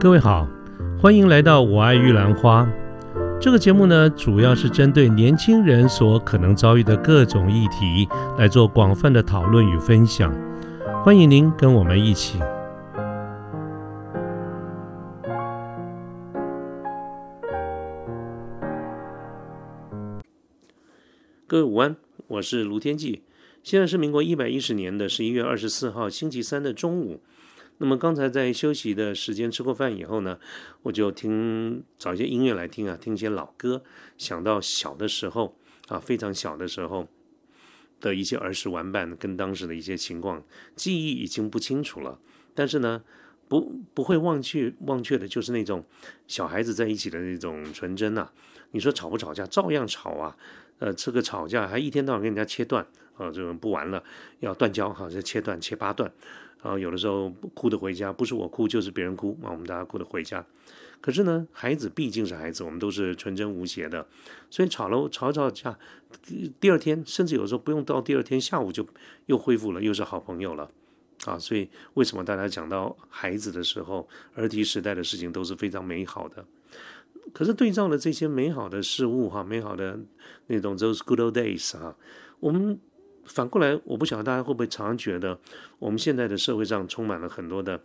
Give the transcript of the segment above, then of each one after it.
各位好，欢迎来到《我爱玉兰花》这个节目呢，主要是针对年轻人所可能遭遇的各种议题来做广泛的讨论与分享。欢迎您跟我们一起。各位午安，我是卢天记。现在是民国一百一十年的十一月二十四号星期三的中午。那么刚才在休息的时间吃过饭以后呢，我就听找一些音乐来听啊，听一些老歌，想到小的时候啊，非常小的时候的一些儿时玩伴，跟当时的一些情况，记忆已经不清楚了，但是呢，不不会忘却忘却的，就是那种小孩子在一起的那种纯真呐。你说吵不吵架，照样吵啊，呃，这个吵架还一天到晚跟人家切断啊，这种不玩了，要断交哈，就切断切八段。啊，有的时候哭的回家，不是我哭就是别人哭啊，我们大家哭的回家。可是呢，孩子毕竟是孩子，我们都是纯真无邪的，所以吵了吵吵架，第二天甚至有时候不用到第二天下午就又恢复了，又是好朋友了啊。所以为什么大家讲到孩子的时候，儿提时代的事情都是非常美好的？可是对照了这些美好的事物哈，美好的那种 those good old days 哈，我们。反过来，我不晓得大家会不会常常觉得，我们现在的社会上充满了很多的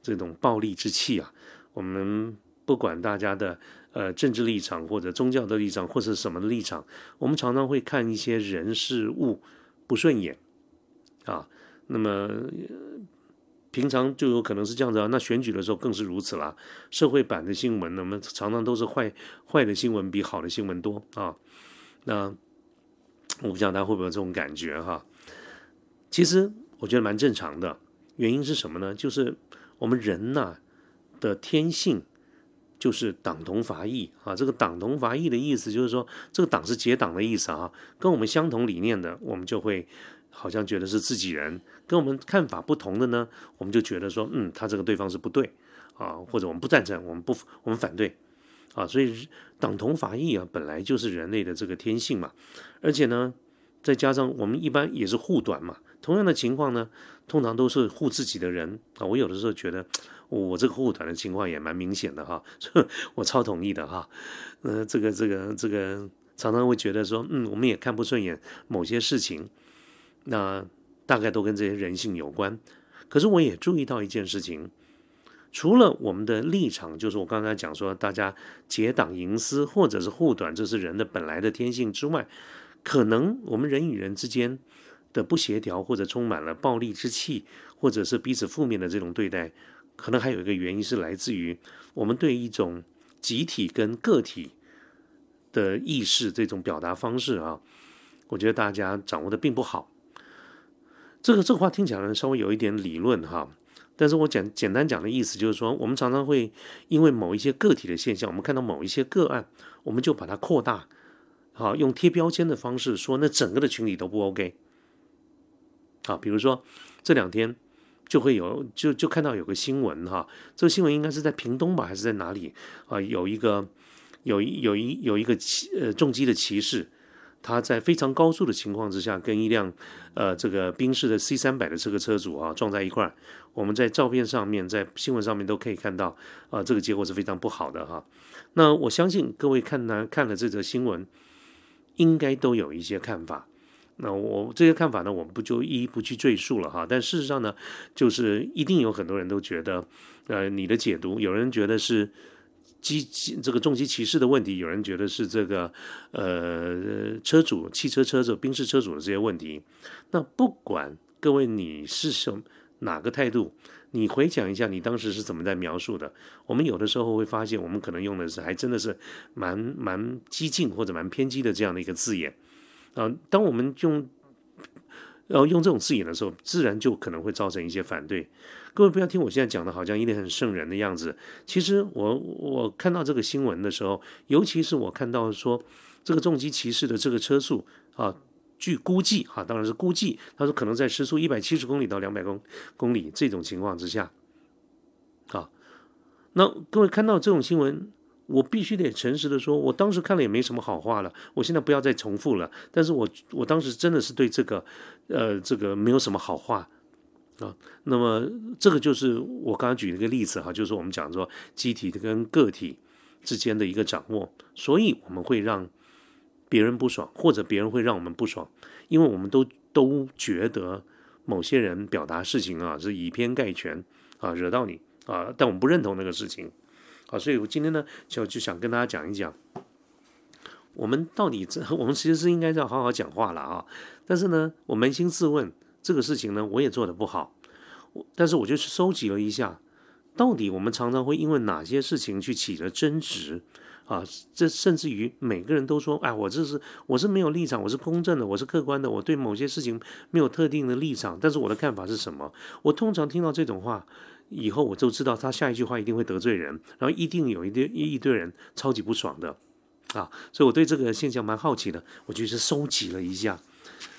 这种暴力之气啊。我们不管大家的呃政治立场或者宗教的立场或者什么的立场，我们常常会看一些人事物不顺眼啊。那么平常就有可能是这样子啊。那选举的时候更是如此啦。社会版的新闻，那么常常都是坏坏的新闻比好的新闻多啊。那。我不知道大家会不会有这种感觉哈？其实我觉得蛮正常的。原因是什么呢？就是我们人呐的天性就是党同伐异啊。这个党同伐异的意思就是说，这个党是结党的意思啊。跟我们相同理念的，我们就会好像觉得是自己人；跟我们看法不同的呢，我们就觉得说，嗯，他这个对方是不对啊，或者我们不赞成，我们不我们反对。啊，所以党同伐异啊，本来就是人类的这个天性嘛。而且呢，再加上我们一般也是护短嘛。同样的情况呢，通常都是护自己的人啊。我有的时候觉得，我这个护短的情况也蛮明显的哈。我超同意的哈。呃，这个这个这个，常常会觉得说，嗯，我们也看不顺眼某些事情，那大概都跟这些人性有关。可是我也注意到一件事情。除了我们的立场，就是我刚才讲说，大家结党营私或者是护短，这是人的本来的天性之外，可能我们人与人之间的不协调，或者充满了暴力之气，或者是彼此负面的这种对待，可能还有一个原因是来自于我们对一种集体跟个体的意识这种表达方式啊，我觉得大家掌握的并不好。这个这个话听起来稍微有一点理论哈。但是我简简单讲的意思就是说，我们常常会因为某一些个体的现象，我们看到某一些个案，我们就把它扩大，好用贴标签的方式说，那整个的群体都不 OK。啊，比如说这两天就会有，就就看到有个新闻哈，这个新闻应该是在屏东吧，还是在哪里啊？有一个有一有一有一个呃重机的骑士。他在非常高速的情况之下，跟一辆呃这个宾士的 C 三百的这个车主啊撞在一块儿。我们在照片上面，在新闻上面都可以看到，啊，这个结果是非常不好的哈。那我相信各位看呢看了这则新闻，应该都有一些看法。那我这些看法呢，我们不就一一不去赘述了哈。但事实上呢，就是一定有很多人都觉得，呃，你的解读，有人觉得是。机这个重机骑士的问题，有人觉得是这个呃车主、汽车车主、宾士车主的这些问题。那不管各位你是什哪个态度，你回想一下你当时是怎么在描述的。我们有的时候会发现，我们可能用的是还真的是蛮蛮激进或者蛮偏激的这样的一个字眼啊。当我们用然后用这种字眼的时候，自然就可能会造成一些反对。各位不要听我现在讲的，好像一脸很圣人的样子。其实我我看到这个新闻的时候，尤其是我看到说这个重机骑士的这个车速啊，据估计哈，当然是估计，他说可能在时速一百七十公里到两百公公里这种情况之下，啊，那各位看到这种新闻。我必须得诚实的说，我当时看了也没什么好话了。我现在不要再重复了。但是我我当时真的是对这个，呃，这个没有什么好话啊。那么这个就是我刚刚举了一个例子哈，就是我们讲说机体跟个体之间的一个掌握，所以我们会让别人不爽，或者别人会让我们不爽，因为我们都都觉得某些人表达事情啊是以偏概全啊，惹到你啊，但我们不认同那个事情啊，所以我今天呢就就想跟大家讲一讲。我们到底这，我们其实是应该要好好讲话了啊！但是呢，我扪心自问，这个事情呢，我也做的不好。我但是我就去收集了一下，到底我们常常会因为哪些事情去起了争执啊？这甚至于每个人都说：“哎，我这是我是没有立场，我是公正的，我是客观的，我对某些事情没有特定的立场。”但是我的看法是什么？我通常听到这种话以后，我就知道他下一句话一定会得罪人，然后一定有一堆一堆人超级不爽的。啊，所以我对这个现象蛮好奇的，我就是收集了一下，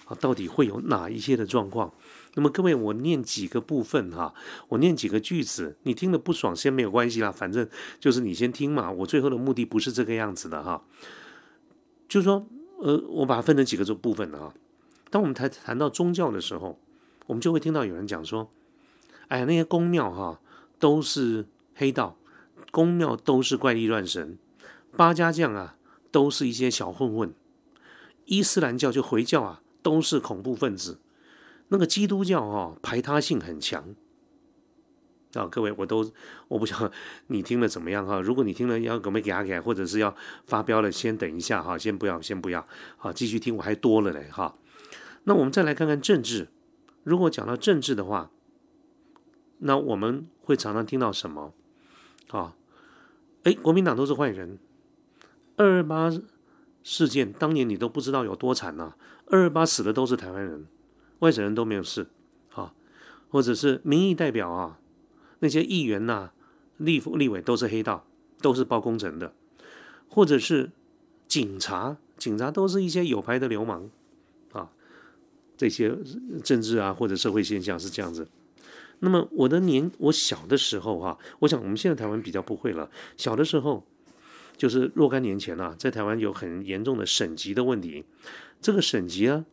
啊，到底会有哪一些的状况？那么各位，我念几个部分哈，我念几个句子，你听了不爽先没有关系啦，反正就是你先听嘛。我最后的目的不是这个样子的哈，就是说，呃，我把它分成几个这部分啊。当我们谈谈到宗教的时候，我们就会听到有人讲说，哎呀，那些宫庙哈都是黑道，宫庙都是怪力乱神，八家将啊。都是一些小混混，伊斯兰教就回教啊，都是恐怖分子。那个基督教哈排他性很强啊，各位我都我不晓得你听了怎么样哈？如果你听了要给没给阿给，或者是要发飙了，先等一下哈，先不要先不要，好继续听，我还多了嘞哈。那我们再来看看政治，如果讲到政治的话，那我们会常常听到什么啊？哎，国民党都是坏人。二二八事件当年你都不知道有多惨呐！二二八死的都是台湾人，外省人都没有事啊，或者是民意代表啊，那些议员呐、立立委都是黑道，都是包工程的，或者是警察，警察都是一些有牌的流氓啊，这些政治啊或者社会现象是这样子。那么我的年我小的时候哈，我想我们现在台湾比较不会了，小的时候。就是若干年前啊，在台湾有很严重的省级的问题。这个省级啊，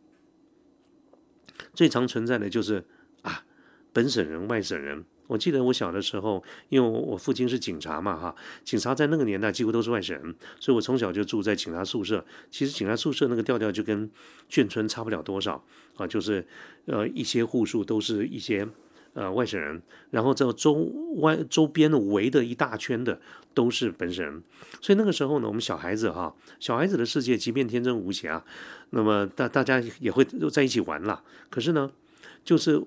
最常存在的就是啊，本省人、外省人。我记得我小的时候，因为我父亲是警察嘛，哈，警察在那个年代几乎都是外省人，所以我从小就住在警察宿舍。其实警察宿舍那个调调就跟眷村差不了多少啊，就是呃一些户数都是一些。呃，外省人，然后这周外周边的围的一大圈的都是本省人，所以那个时候呢，我们小孩子哈，小孩子的世界即便天真无邪啊，那么大大家也会在一起玩啦。可是呢，就是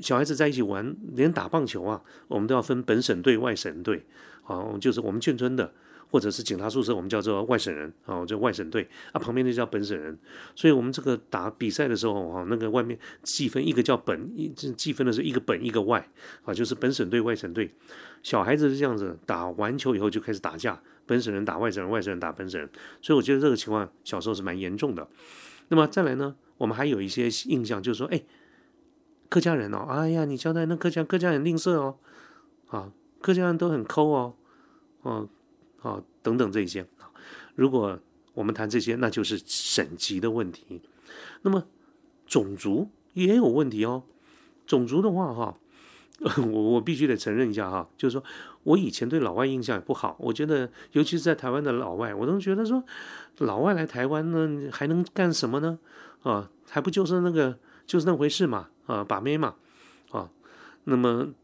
小孩子在一起玩，连打棒球啊，我们都要分本省队、外省队，啊，就是我们眷村的。或者是警察宿舍，我们叫做外省人啊，就外省队啊，旁边那叫本省人。所以，我们这个打比赛的时候啊，那个外面计分一个叫本，一计分的是一个本一个外啊，就是本省队、外省队。小孩子是这样子，打完球以后就开始打架，本省人打外省人，外省人打本省人。所以，我觉得这个情况小时候是蛮严重的。那么再来呢，我们还有一些印象，就是说，哎，客家人哦，哎呀，你交代那客家客家人吝啬哦，啊，客家人都很抠哦，哦。啊等等这些如果我们谈这些，那就是省级的问题。那么种族也有问题哦。种族的话，哈，我我必须得承认一下哈，就是说我以前对老外印象也不好。我觉得，尤其是在台湾的老外，我都觉得说，老外来台湾呢，还能干什么呢？啊，还不就是那个，就是那回事嘛，啊，把妹嘛，啊，那么。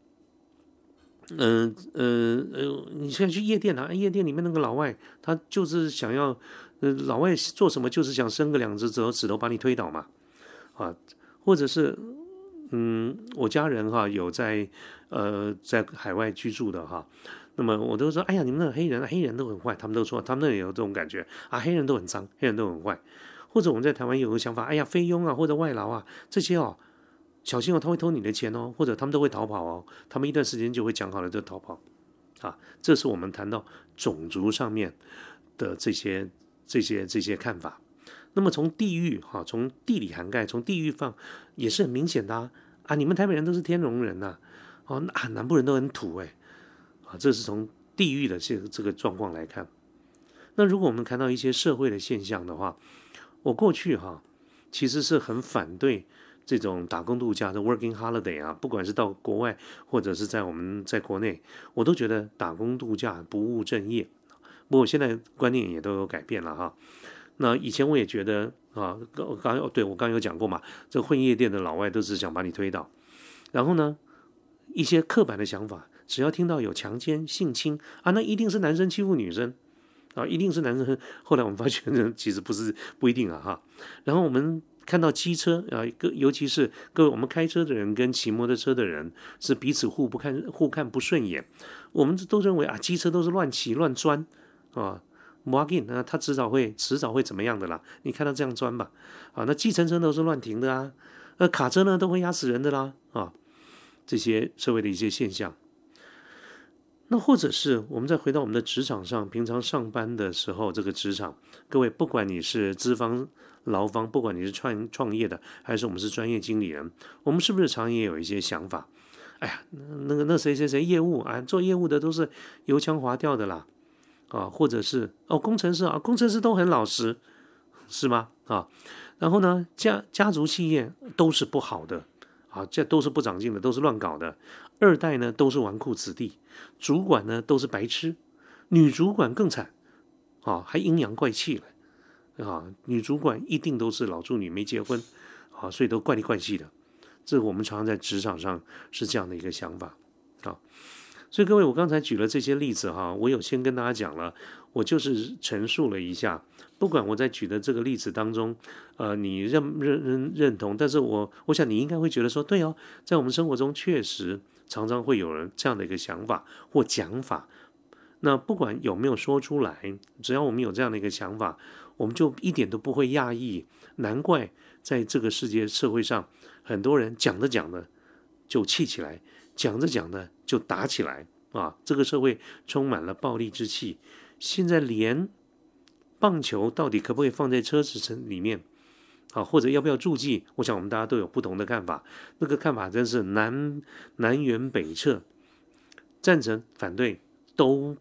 嗯嗯呃，你现在去夜店啊，夜店里面那个老外，他就是想要，呃，老外做什么就是想伸个两只手指头把你推倒嘛，啊，或者是，嗯，我家人哈有在呃在海外居住的哈，那么我都说，哎呀，你们那黑人黑人都很坏，他们都说他们那里有这种感觉啊，黑人都很脏，黑人都很坏，或者我们在台湾有个想法，哎呀，菲佣啊或者外劳啊这些哦。小心哦，他会偷你的钱哦，或者他们都会逃跑哦。他们一段时间就会讲好了就逃跑，啊，这是我们谈到种族上面的这些、这些、这些看法。那么从地域哈，从地理涵盖，从地域放也是很明显的啊。啊，你们台北人都是天龙人呐，哦，啊，南部人都很土哎，啊，这是从地域的这这个状况来看。那如果我们看到一些社会的现象的话，我过去哈其实是很反对。这种打工度假的 working holiday 啊，不管是到国外或者是在我们在国内，我都觉得打工度假不务正业。不过现在观念也都有改变了哈。那以前我也觉得啊，刚刚对我刚刚有讲过嘛，这混夜店的老外都是想把你推倒。然后呢，一些刻板的想法，只要听到有强奸、性侵啊，那一定是男生欺负女生啊，一定是男生。后来我们发现，其实不是不一定啊哈。然后我们看到机车啊，各尤其是各位我们开车的人跟骑摩托车的人是彼此互不看互看不顺眼，我们都认为啊，机车都是乱骑乱钻啊。摩根那他迟早会迟早会怎么样的啦？你看到这样钻吧，啊，那计程车都是乱停的啊，那卡车呢都会压死人的啦，啊，这些社会的一些现象。那或者是我们再回到我们的职场上，平常上班的时候，这个职场，各位不管你是资方、劳方，不管你是创创业的，还是我们是专业经理人，我们是不是常也有一些想法？哎呀，那个那谁谁谁业务啊，做业务的都是油腔滑调的啦。啊，或者是哦，工程师啊，工程师都很老实，是吗？啊，然后呢，家家族企业都是不好的，啊，这都是不长进的，都是乱搞的。二代呢都是纨绔子弟，主管呢都是白痴，女主管更惨，啊，还阴阳怪气了，啊，女主管一定都是老处女没结婚，啊，所以都怪里怪气的。这我们常常在职场上是这样的一个想法，啊。所以各位，我刚才举了这些例子哈，我有先跟大家讲了，我就是陈述了一下，不管我在举的这个例子当中，呃，你认认认认同，但是我我想你应该会觉得说，对哦，在我们生活中确实常常会有人这样的一个想法或讲法，那不管有没有说出来，只要我们有这样的一个想法，我们就一点都不会讶异，难怪在这个世界社会上，很多人讲着讲着就气起来。讲着讲着就打起来啊！这个社会充满了暴力之气。现在连棒球到底可不可以放在车子城里面啊？或者要不要注记？我想我们大家都有不同的看法。那个看法真是南南辕北辙，赞成反对都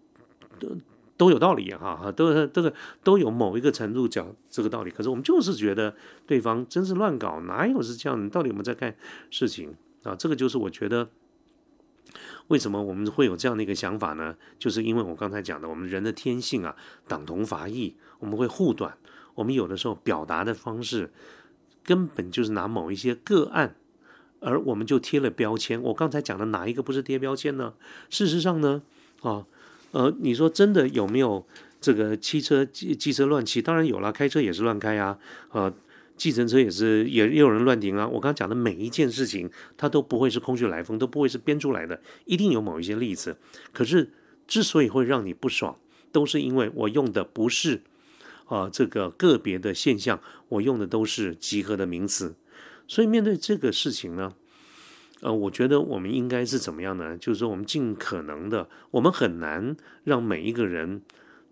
都有道理啊！哈，都这个都有某一个程度讲这个道理。可是我们就是觉得对方真是乱搞，哪有是这样？你到底有没有在看事情啊？这个就是我觉得。为什么我们会有这样的一个想法呢？就是因为我刚才讲的，我们人的天性啊，党同伐异，我们会护短。我们有的时候表达的方式，根本就是拿某一些个案，而我们就贴了标签。我刚才讲的哪一个不是贴标签呢？事实上呢，啊，呃，你说真的有没有这个汽车、机机车乱骑？当然有了，开车也是乱开啊，呃。计程车也是，也也有人乱停啊！我刚刚讲的每一件事情，它都不会是空穴来风，都不会是编出来的，一定有某一些例子。可是之所以会让你不爽，都是因为我用的不是啊这个个别的现象，我用的都是集合的名词。所以面对这个事情呢，呃，我觉得我们应该是怎么样呢？就是说，我们尽可能的，我们很难让每一个人。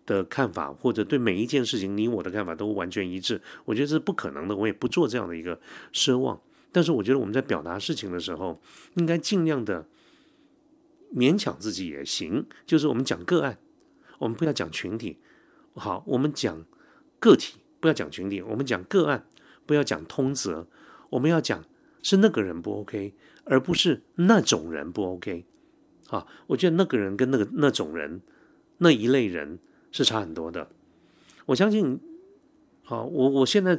的看法，或者对每一件事情，你我的看法都完全一致，我觉得这是不可能的。我也不做这样的一个奢望。但是，我觉得我们在表达事情的时候，应该尽量的勉强自己也行。就是我们讲个案，我们不要讲群体。好，我们讲个体，不要讲群体。我们讲个案，不要讲通则。我们要讲是那个人不 OK，而不是那种人不 OK。啊，我觉得那个人跟那个那种人那一类人。是差很多的，我相信，啊，我我现在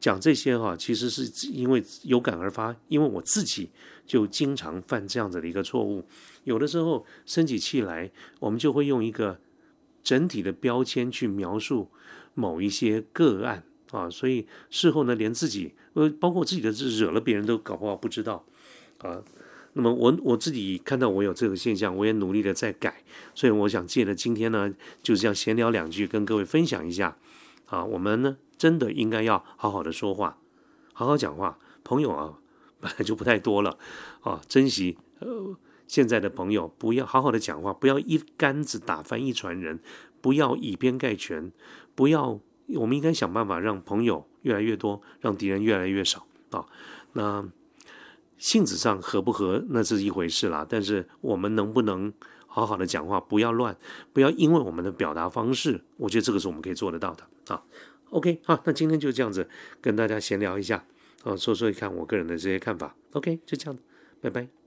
讲这些哈，其实是因为有感而发，因为我自己就经常犯这样子的一个错误。有的时候生起气来，我们就会用一个整体的标签去描述某一些个案啊，所以事后呢，连自己呃，包括自己的惹了别人都搞不好不知道啊。那么我我自己看到我有这个现象，我也努力的在改，所以我想借着今天呢，就这样闲聊两句，跟各位分享一下。啊，我们呢真的应该要好好的说话，好好讲话。朋友啊，本来就不太多了，啊，珍惜呃现在的朋友，不要好好的讲话，不要一竿子打翻一船人，不要以偏概全，不要，我们应该想办法让朋友越来越多，让敌人越来越少啊。那。性质上合不合那是一回事啦，但是我们能不能好好的讲话，不要乱，不要因为我们的表达方式，我觉得这个是我们可以做得到的啊。OK，好，那今天就这样子跟大家闲聊一下啊，说说看我个人的这些看法。OK，就这样，拜拜。